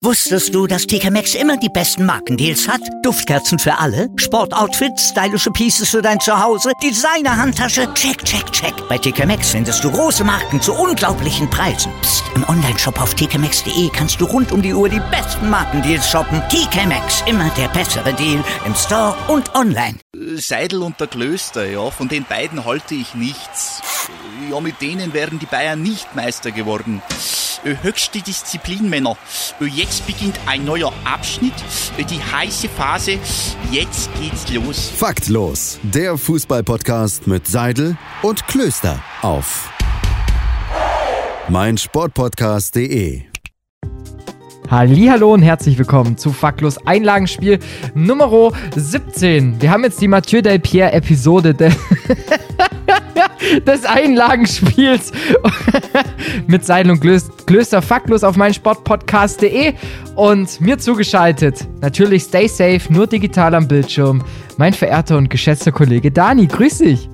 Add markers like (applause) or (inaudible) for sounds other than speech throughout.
Wusstest du, dass TK Maxx immer die besten Markendeals hat? Duftkerzen für alle, Sportoutfits, stylische Pieces für dein Zuhause, Designer-Handtasche, check, check, check. Bei TK Maxx findest du große Marken zu unglaublichen Preisen. Psst. im Onlineshop auf tkmaxx.de kannst du rund um die Uhr die besten Markendeals shoppen. TK Maxx, immer der bessere Deal im Store und online. Seidel und der Klöster, ja, von den beiden halte ich nichts. Ja, mit denen wären die Bayern nicht Meister geworden. Äh, höchste Disziplin, Männer. Äh, Jetzt beginnt ein neuer Abschnitt, äh, die heiße Phase. Jetzt geht's los. Faktlos, der Fußballpodcast mit Seidel und Klöster auf meinsportpodcast.de. Hallo und herzlich willkommen zu Faktlos Einlagenspiel Nummer 17. Wir haben jetzt die Mathieu Del Pierre Episode de (laughs) des Einlagenspiels (laughs) mit Seidel und Klöster Faktlos auf meinsportpodcast.de und mir zugeschaltet, natürlich stay safe, nur digital am Bildschirm, mein verehrter und geschätzter Kollege Dani. Grüß dich.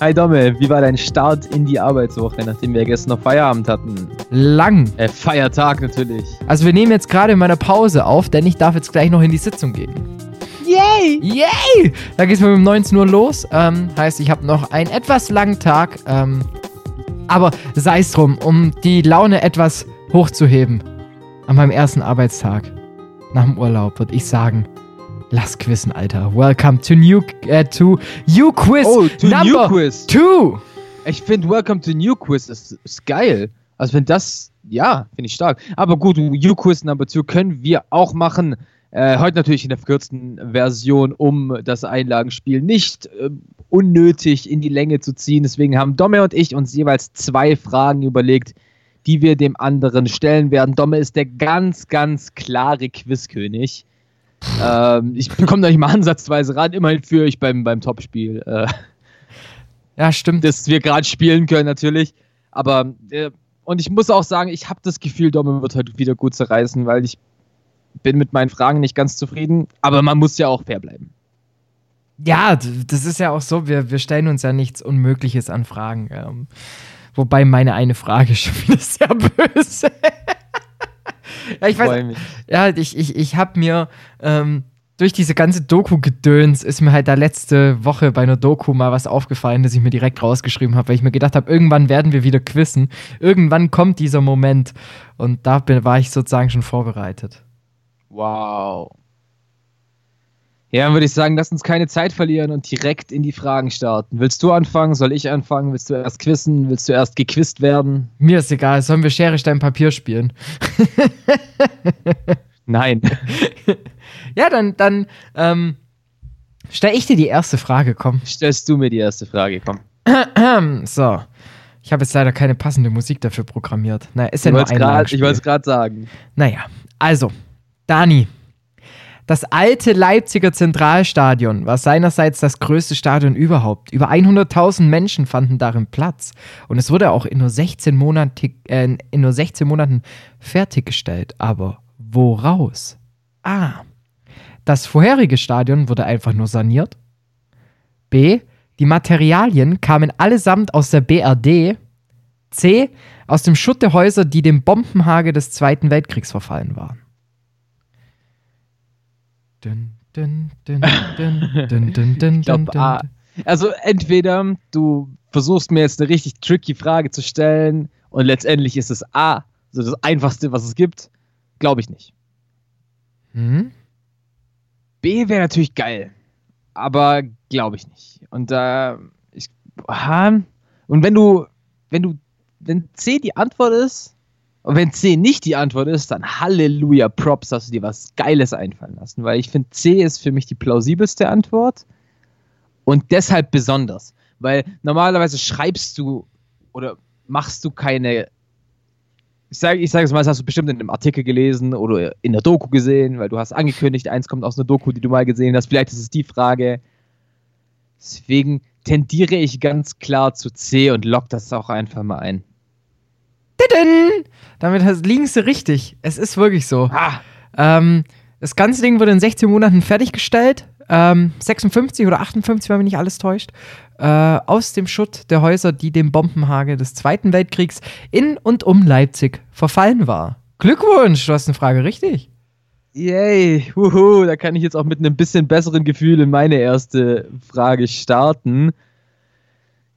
Hi Domme, wie war dein Start in die Arbeitswoche, nachdem wir gestern noch Feierabend hatten? Lang. Äh, Feiertag natürlich. Also wir nehmen jetzt gerade in meiner Pause auf, denn ich darf jetzt gleich noch in die Sitzung gehen. Yay! Yay! Da geht's mir um 19 Uhr los. Ähm, heißt, ich habe noch einen etwas langen Tag. Ähm, aber sei es drum, um die Laune etwas hochzuheben. An meinem ersten Arbeitstag nach dem Urlaub würde ich sagen, lass quizzen, Alter. Welcome to New äh, to You Quiz Oh, to Number New Quiz. Two. Ich finde Welcome to New Quiz ist, ist geil. Also wenn das, ja, finde ich stark. Aber gut, New Quiz Number 2 können wir auch machen. Äh, heute natürlich in der verkürzten Version, um das Einlagenspiel nicht äh, unnötig in die Länge zu ziehen. Deswegen haben Domme und ich uns jeweils zwei Fragen überlegt, die wir dem anderen stellen werden. Domme ist der ganz, ganz klare Quizkönig. Ähm, ich bekomme da nicht mal ansatzweise ran. Immerhin führe ich beim, beim Topspiel. Äh, Ja, stimmt. das wir gerade spielen können, natürlich. Aber, äh, und ich muss auch sagen, ich habe das Gefühl, Domme wird heute wieder gut zerreißen, weil ich bin mit meinen Fragen nicht ganz zufrieden. Aber man muss ja auch fair bleiben. Ja, das ist ja auch so. Wir, wir stellen uns ja nichts Unmögliches an Fragen. Ähm, wobei meine eine Frage (laughs) schon wieder sehr böse. (laughs) ja, ich weiß, mich. Ja, ich, ich, ich habe mir ähm, durch diese ganze Doku-Gedöns ist mir halt da letzte Woche bei einer Doku mal was aufgefallen, das ich mir direkt rausgeschrieben habe, weil ich mir gedacht habe, irgendwann werden wir wieder quizzen. Irgendwann kommt dieser Moment. Und da bin, war ich sozusagen schon vorbereitet. Wow. Ja, dann würde ich sagen, lass uns keine Zeit verlieren und direkt in die Fragen starten. Willst du anfangen? Soll ich anfangen? Willst du erst quizzen? Willst du erst gequizt werden? Mir ist egal, sollen wir Schere, Stein, Papier spielen? (laughs) Nein. (laughs) Ja, dann, dann ähm, stelle ich dir die erste Frage, komm. Stellst du mir die erste Frage, komm. (clears throat) So. Ich habe jetzt leider keine passende Musik dafür programmiert. Naja, ist ja Ich nur wollte ein es Langspiel. gerade sagen. Naja, also, Dani. Das alte Leipziger Zentralstadion war seinerseits das größte Stadion überhaupt. Über 100.000 Menschen fanden darin Platz. Und es wurde auch in nur 16, Monatig, äh, in nur 16 Monaten fertiggestellt. Aber woraus? A. Das vorherige Stadion wurde einfach nur saniert. B. Die Materialien kamen allesamt aus der BRD. C. Aus dem Schutt der Häuser, die dem Bombenhagel des Zweiten Weltkriegs verfallen waren. Dun, dun, dun, (laughs) Ich. Also entweder du versuchst mir jetzt eine richtig tricky Frage zu stellen und letztendlich ist es A, also das einfachste, was es gibt. Glaube ich nicht. Hm? B wäre natürlich geil, aber glaube ich nicht. Und da ich aha. und wenn du wenn du wenn C die Antwort ist und wenn C nicht die Antwort ist, dann Halleluja, Props, hast du dir was Geiles einfallen lassen, weil ich finde C ist für mich die plausibelste Antwort und deshalb besonders, weil normalerweise schreibst du oder machst du keine ich sage ich sag es mal, das hast du bestimmt in einem Artikel gelesen oder in der Doku gesehen, weil du hast angekündigt, eins kommt aus einer Doku, die du mal gesehen hast. Vielleicht ist es die Frage. Deswegen tendiere ich ganz klar zu C und lock das auch einfach mal ein. Damit liegen sie richtig. Es ist wirklich so. Ah, Ähm, das ganze Ding wurde in 16 Monaten fertiggestellt. Ähm, 56 oder 58, wenn mich nicht alles täuscht. Äh, aus dem Schutt der Häuser, die dem Bombenhagel des Zweiten Weltkriegs in und um Leipzig verfallen war. Glückwunsch, du hast eine Frage richtig. Yay, wuhu, da kann ich jetzt auch mit einem bisschen besseren Gefühl in meine erste Frage starten.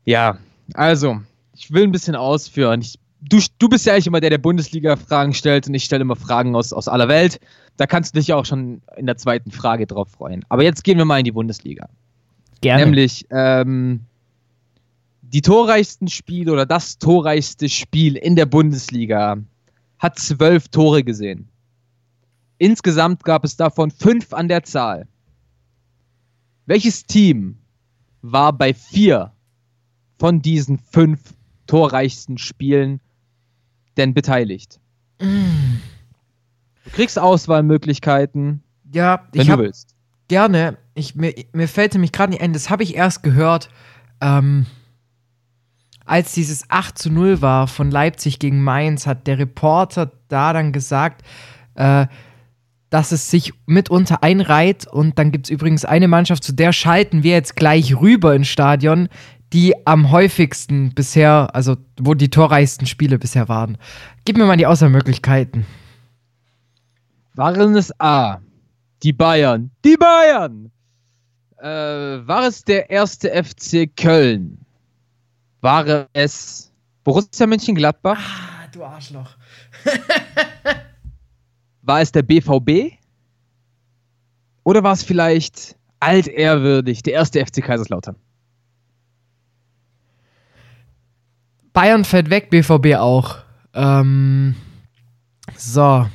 Ja, also, ich will ein bisschen ausführen. Ich, du, du bist ja eigentlich immer der, der Bundesliga-Fragen stellt und ich stelle immer Fragen aus, aus aller Welt. Da kannst du dich auch schon in der zweiten Frage drauf freuen. Aber jetzt gehen wir mal in die Bundesliga. Gerne. Nämlich ähm, die torreichsten Spiele oder das torreichste Spiel in der Bundesliga hat zwölf Tore gesehen. Insgesamt gab es davon fünf an der Zahl. Welches Team war bei vier von diesen fünf torreichsten Spielen denn beteiligt? Du kriegst Auswahlmöglichkeiten, Ja, wenn ich du willst. gerne. Ich, mir, mir fällt nämlich gerade nicht ein, das habe ich erst gehört, ähm, als dieses 8 zu 0 war von Leipzig gegen Mainz, hat der Reporter da dann gesagt, äh, dass es sich mitunter einreiht und dann gibt es übrigens eine Mannschaft, zu der schalten wir jetzt gleich rüber ins Stadion, die am häufigsten bisher, also wo die torreichsten Spiele bisher waren. Gib mir mal die Auswahlmöglichkeiten. Waren es A, die Bayern? Die Bayern! Äh, war es der erste FC Köln? War es Borussia Mönchengladbach? Ah, du Arschloch. (laughs) War es der BVB? Oder war es vielleicht altehrwürdig der erste FC Kaiserslautern? Bayern fällt weg, BVB auch. Ähm, so.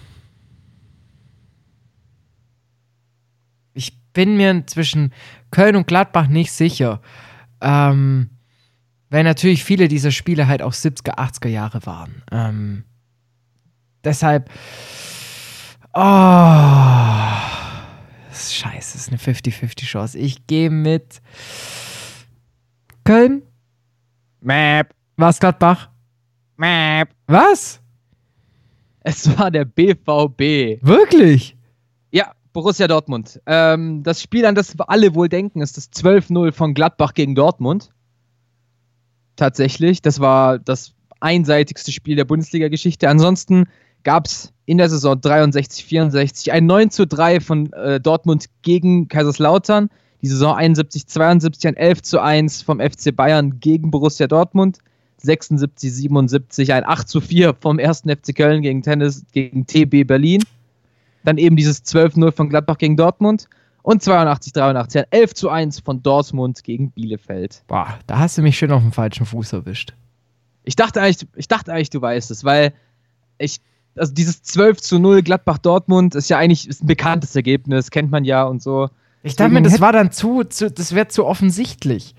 Ich bin mir zwischen Köln und Gladbach nicht sicher. Ähm, weil natürlich viele dieser Spiele halt auch 70er, 80er Jahre waren. Ähm, deshalb. Oh. Scheiße, das ist eine 50-50 Chance. Ich gehe mit Köln. Map, Was, Gladbach? map. Was? Es war der BVB. Wirklich? Ja, Borussia Dortmund. Ähm, das Spiel, an das wir alle wohl denken, ist das 12-0 von Gladbach gegen Dortmund. Tatsächlich. Das war das einseitigste Spiel der Bundesliga-Geschichte. Ansonsten gab es in der Saison 63, 64 ein 9 zu 3 von äh, Dortmund gegen Kaiserslautern. Die Saison 71, 72 ein 11 zu 1 vom FC Bayern gegen Borussia Dortmund. 76, 77 ein 8 zu 4 vom 1. FC Köln gegen Tennis gegen TB Berlin. Dann eben dieses 12-0 von Gladbach gegen Dortmund. Und 82, 83 ein 11 zu 1 von Dortmund gegen Bielefeld. Boah, da hast du mich schön auf dem falschen Fuß erwischt. Ich dachte eigentlich, ich dachte eigentlich, du weißt es, weil ich, also dieses 12 zu 0 Gladbach-Dortmund ist ja eigentlich ist ein bekanntes Ergebnis, kennt man ja und so. Ich dachte mir, das war dann zu, zu das wäre zu offensichtlich.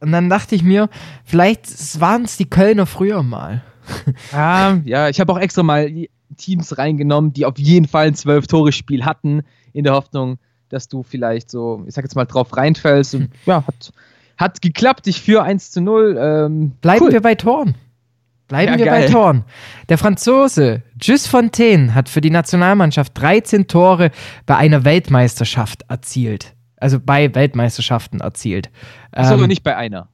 Und dann dachte ich mir, vielleicht waren es die Kölner früher mal. (laughs) Ja, ja, ich habe auch extra mal Teams reingenommen, die auf jeden Fall ein 12-Tore-Spiel hatten, in der Hoffnung, dass du vielleicht so, ich sag jetzt mal, drauf reinfällst. Und ja, hat, hat geklappt. Ich führe 1 zu 0. Ähm, Bleiben cool. wir bei Toren. Bleiben Ja, wir geil. bei Toren. Der Franzose Gis Fontaine hat für die Nationalmannschaft 13 Tore bei einer Weltmeisterschaft erzielt. Also bei Weltmeisterschaften erzielt. Ist aber Ähm, nicht bei einer.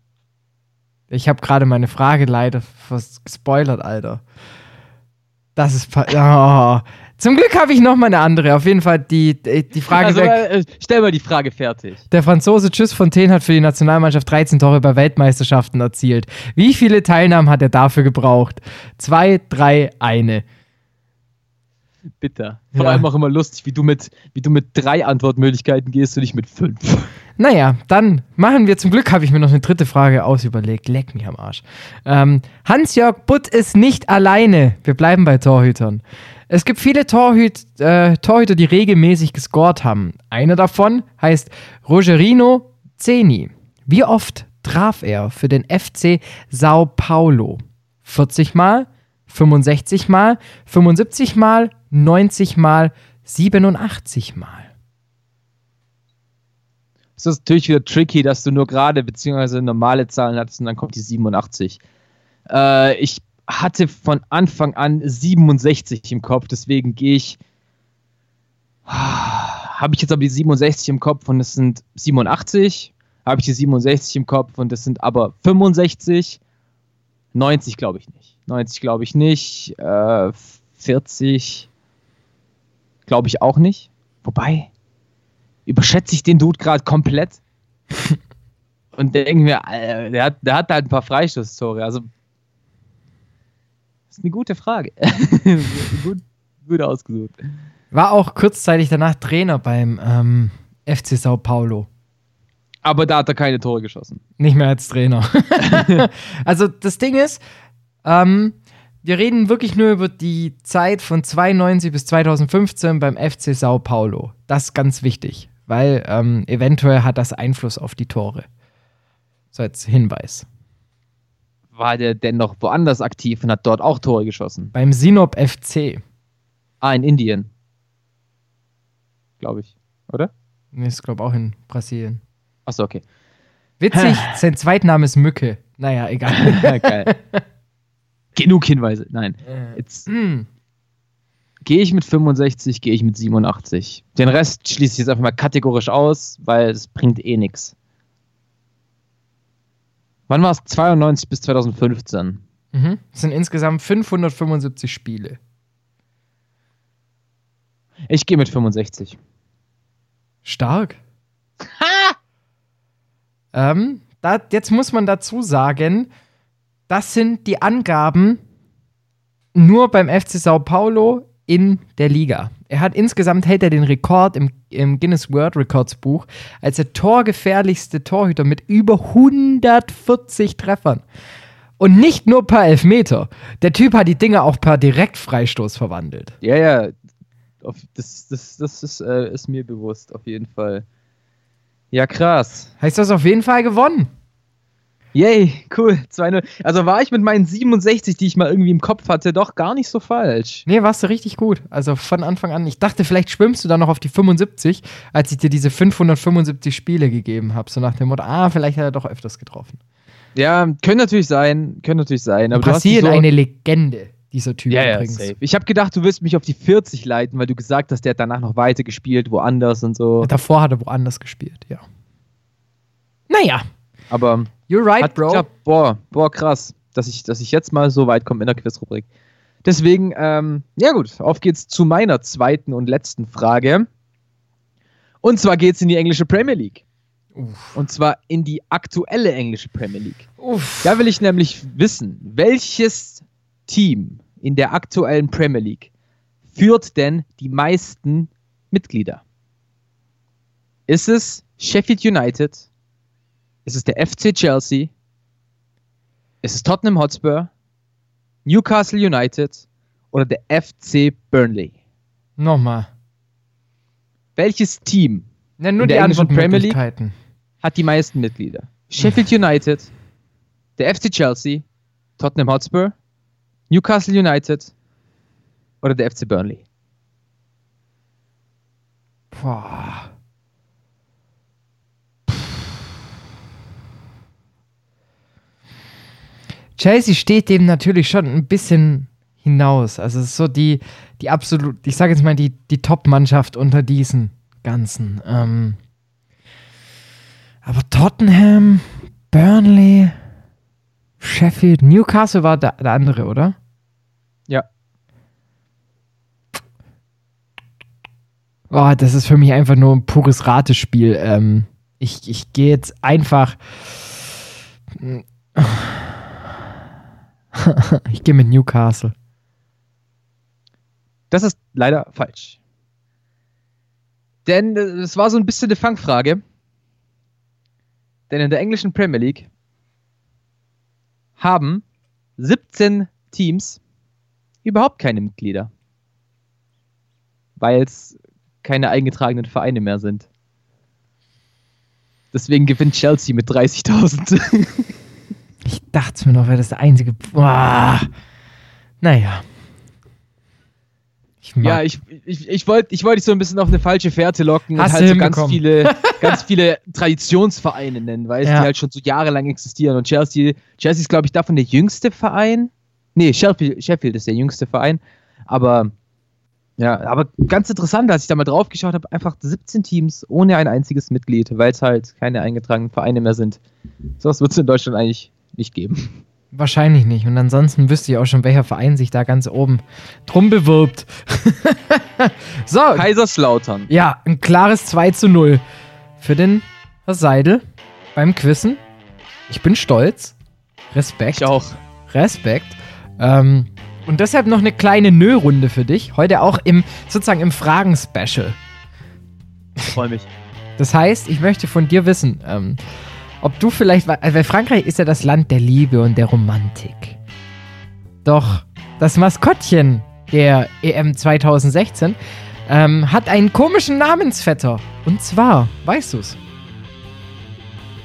Ich habe gerade meine Frage leider gespoilert, Alter. Das ist. Oh. Zum Glück habe ich noch mal eine andere. Auf jeden Fall die, die Frage. Also, der, äh, stell mal die Frage fertig. der Franzose Tschüss Fontaine hat für die Nationalmannschaft 13 Tore bei Weltmeisterschaften erzielt. Wie viele Teilnahmen hat er dafür gebraucht? Zwei, drei, eine. Bitter. Vor Ja. allem auch immer lustig, wie du mit, wie du mit drei Antwortmöglichkeiten gehst und nicht mit fünf. Naja, dann machen wir zum Glück, habe ich mir noch eine dritte Frage ausüberlegt. Leck mich am Arsch. Ähm, Hans-Jörg Butt ist nicht alleine. Wir bleiben bei Torhütern. Es gibt viele Torhüt, äh, Torhüter, die regelmäßig gescored haben. Einer davon heißt Rogerino Zeni. Wie oft traf er für den FC Sao Paulo? 40 Mal, 65 Mal, 75 Mal, 90 Mal, 87 Mal. Es ist natürlich wieder tricky, dass du nur gerade beziehungsweise normale Zahlen hattest und dann kommt die 87. Äh, ich hatte von Anfang an 67 im Kopf, deswegen gehe ich. (sighs) Habe ich jetzt aber die 67 im Kopf und es sind 87. Habe ich die 67 im Kopf und es sind aber 65. 90 glaube ich nicht. 90 glaube ich nicht. Äh, 40 glaube ich auch nicht. Wobei, überschätze ich den Dude gerade komplett? (laughs) Und denke mir, Alter, der hat, der hat halt ein paar Freistoßtore. Also, das ist eine gute Frage. (laughs) gut, gut ausgesucht. War auch kurzzeitig danach Trainer beim ähm, FC Sao Paulo. Aber da hat er keine Tore geschossen. Nicht mehr als Trainer. (laughs) also das Ding ist, ähm, wir reden wirklich nur über die Zeit von 92 bis 2015 beim FC Sao Paulo. Das ist ganz wichtig, weil ähm, eventuell hat das Einfluss auf die Tore. So als Hinweis. War der denn noch woanders aktiv und hat dort auch Tore geschossen? Beim Sinop FC. Ah, in Indien. Glaube ich, oder? Nee, ist glaube auch in Brasilien. Achso, okay. Witzig, (laughs) sein Zweitname ist Mücke. Naja, egal. (laughs) Geil. Genug Hinweise. Nein. Jetzt Hm. gehe ich mit 65, gehe ich mit 87. Den Rest schließe ich jetzt einfach mal kategorisch aus, weil es bringt eh nichts. Wann war es? 92 bis 2015. Mhm. Es sind insgesamt 575 Spiele. Ich gehe mit 65. Stark. Ähm, da, jetzt muss man dazu sagen, das sind die Angaben nur beim FC Sao Paulo in der Liga. Er hat insgesamt hält er den Rekord im, im Guinness World Records Buch als der torgefährlichste Torhüter mit über 140 Treffern. Und nicht nur per Elfmeter. Der Typ hat die Dinge auch per Direktfreistoß verwandelt. Ja, ja. Das das, das ist, äh, ist mir bewusst, auf jeden Fall. Ja, krass. Heißt das auf jeden Fall gewonnen? Yay, cool. 2-0. Also war ich mit meinen 67, die ich mal irgendwie im Kopf hatte, doch gar nicht so falsch. Nee, warst du richtig gut. Also von Anfang an. Ich dachte, vielleicht schwimmst du dann noch auf die 75, als ich dir diese 575 Spiele gegeben habe. So nach dem Motto, ah, vielleicht hat er doch öfters getroffen. Ja, können natürlich sein, können natürlich sein. Aber Brasilien so eine Legende, dieser Typ ja, ja, übrigens. safe. Ich habe gedacht, du wirst mich auf die 40 leiten, weil du gesagt hast, der hat danach noch weiter gespielt, woanders und so. Davor hat er woanders gespielt, ja. Naja, Aber you're right, hat Bro. geklappt. Boah, boah, krass, dass ich, dass ich jetzt mal so weit komme in der Quizrubrik. Deswegen, ähm, ja gut, auf geht's zu meiner zweiten und letzten Frage. Und zwar geht's in die englische Premier League. Und zwar in die aktuelle englische Premier League. Uff. Da will ich nämlich wissen, welches Team in der aktuellen Premier League führt denn die meisten Mitglieder? Ist es Sheffield United? Ist es der FC Chelsea? Ist es Tottenham Hotspur? Newcastle United? Oder der FC Burnley? Nochmal. Welches Team Ja, nur In die der englischen Premier League? Hat die meisten Mitglieder? Sheffield United, der FC Chelsea, Tottenham Hotspur, Newcastle United oder der FC Burnley? Boah. Chelsea steht dem natürlich schon ein bisschen hinaus. Also es ist so die, die absolut, ich sage jetzt mal, die, die Top-Mannschaft unter diesen ganzen. Ähm aber Tottenham, Burnley, Sheffield, Newcastle war der, der andere, oder? Ja. Oh, das ist für mich einfach nur ein pures Ratespiel. Ähm, ich ich gehe jetzt einfach. (laughs) ich gehe mit Newcastle. Das ist leider falsch. Denn äh, es war so ein bisschen eine Fangfrage. Denn in der englischen Premier League haben 17 Teams überhaupt keine Mitglieder. Weil es keine eingetragenen Vereine mehr sind. Deswegen gewinnt Chelsea mit 30.000. (laughs) Ich dachte mir noch, wäre das der einzige. Boah. Naja. Ich. Ja, ich, ich, ich wollte ich wollt dich so ein bisschen auf eine falsche Fährte locken Hast und halt so ganz viele, (laughs) ganz viele Traditionsvereine nennen, du, Ja. die halt schon so jahrelang existieren. Und Chelsea, Chelsea ist, glaube ich, davon der jüngste Verein. Nee, Sheffield, Sheffield ist der jüngste Verein. Aber ja, aber ganz interessant, als ich da mal drauf geschaut habe, einfach 17 Teams ohne ein einziges Mitglied, weil es halt keine eingetragenen Vereine mehr sind. Sowas wird es in Deutschland eigentlich nicht geben. Wahrscheinlich nicht. Und ansonsten wüsste ich auch schon, welcher Verein sich da ganz oben drum bewirbt. (laughs) so. Kaiserslautern. Ja, ein klares 2 zu 0 für den Herr Seidel beim Quissen. Ich bin stolz. Respekt. Ich auch. Respekt. Ähm, und deshalb noch eine kleine Nö-Runde für dich. Heute auch im, sozusagen im Fragen-Special. Freue mich. Das heißt, ich möchte von dir wissen, ähm, ob du vielleicht, weil Frankreich ist ja das Land der Liebe und der Romantik. Doch das Maskottchen der EM 2016 ähm, hat einen komischen Namensvetter. Und zwar, weißt du's?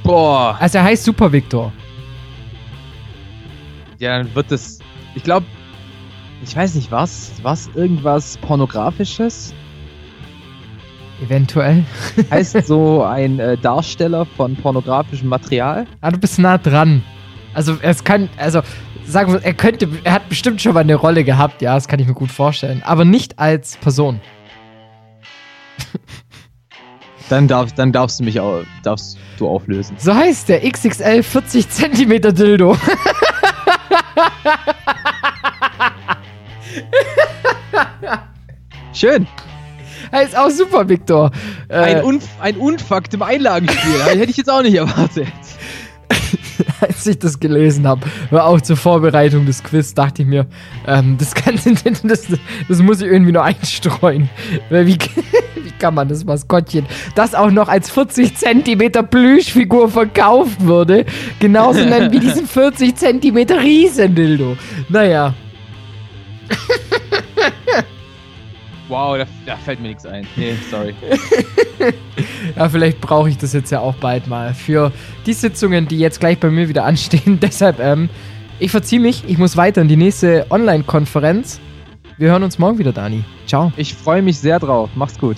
Boah. Also er heißt Super Victor. Ja, dann wird es. Ich glaube, ich weiß nicht was. Was? Irgendwas Pornografisches? Eventuell. (laughs) Heißt so ein äh, Darsteller von pornografischem Material? Ah, du bist nah dran. Also es kann, also sagen wir, er könnte, er hat bestimmt schon mal eine Rolle gehabt, ja, das kann ich mir gut vorstellen. Aber nicht als Person. (laughs) Dann, darf, dann darfst du mich auch, darfst du auflösen. So heißt der XXL 40 Zentimeter Dildo. (laughs) Schön. Heißt auch super, Victor. Äh, Ein, Unf ein Unfakt im Einlagenspiel. (laughs) Hätte ich jetzt auch nicht erwartet. (laughs) als ich das gelesen habe, war auch zur Vorbereitung des Quiz, dachte ich mir, ähm, das, kann, (laughs) das, das muss ich irgendwie nur einstreuen. Wie, wie kann man das Maskottchen, das auch noch als 40 Zentimeter Plüschfigur verkauft würde, genauso nennen wie diesen 40 Zentimeter Riesendildo. Naja. Wow, da, da fällt mir nichts ein. Nee, sorry. (laughs) Ja, vielleicht brauche ich das jetzt ja auch bald mal für die Sitzungen, die jetzt gleich bei mir wieder (laughs) anstehen. Deshalb, ähm, ich verziehe mich. Ich muss weiter in die nächste Online-Konferenz. Wir hören uns morgen wieder, Dani. Ciao. Ich freue mich sehr drauf. Mach's gut.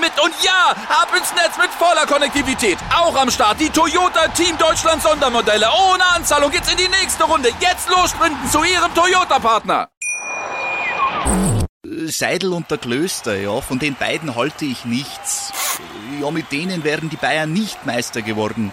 mit. Und ja, ab ins Netz mit voller Konnektivität. Auch am Start die Toyota Team Deutschland Sondermodelle. Ohne Anzahlung geht's in die nächste Runde. Jetzt los sprinten zu Ihrem Toyota-Partner. Seidel und der Klöster, ja, von den beiden halte ich nichts. Ja, mit denen wären die Bayern nicht Meister geworden.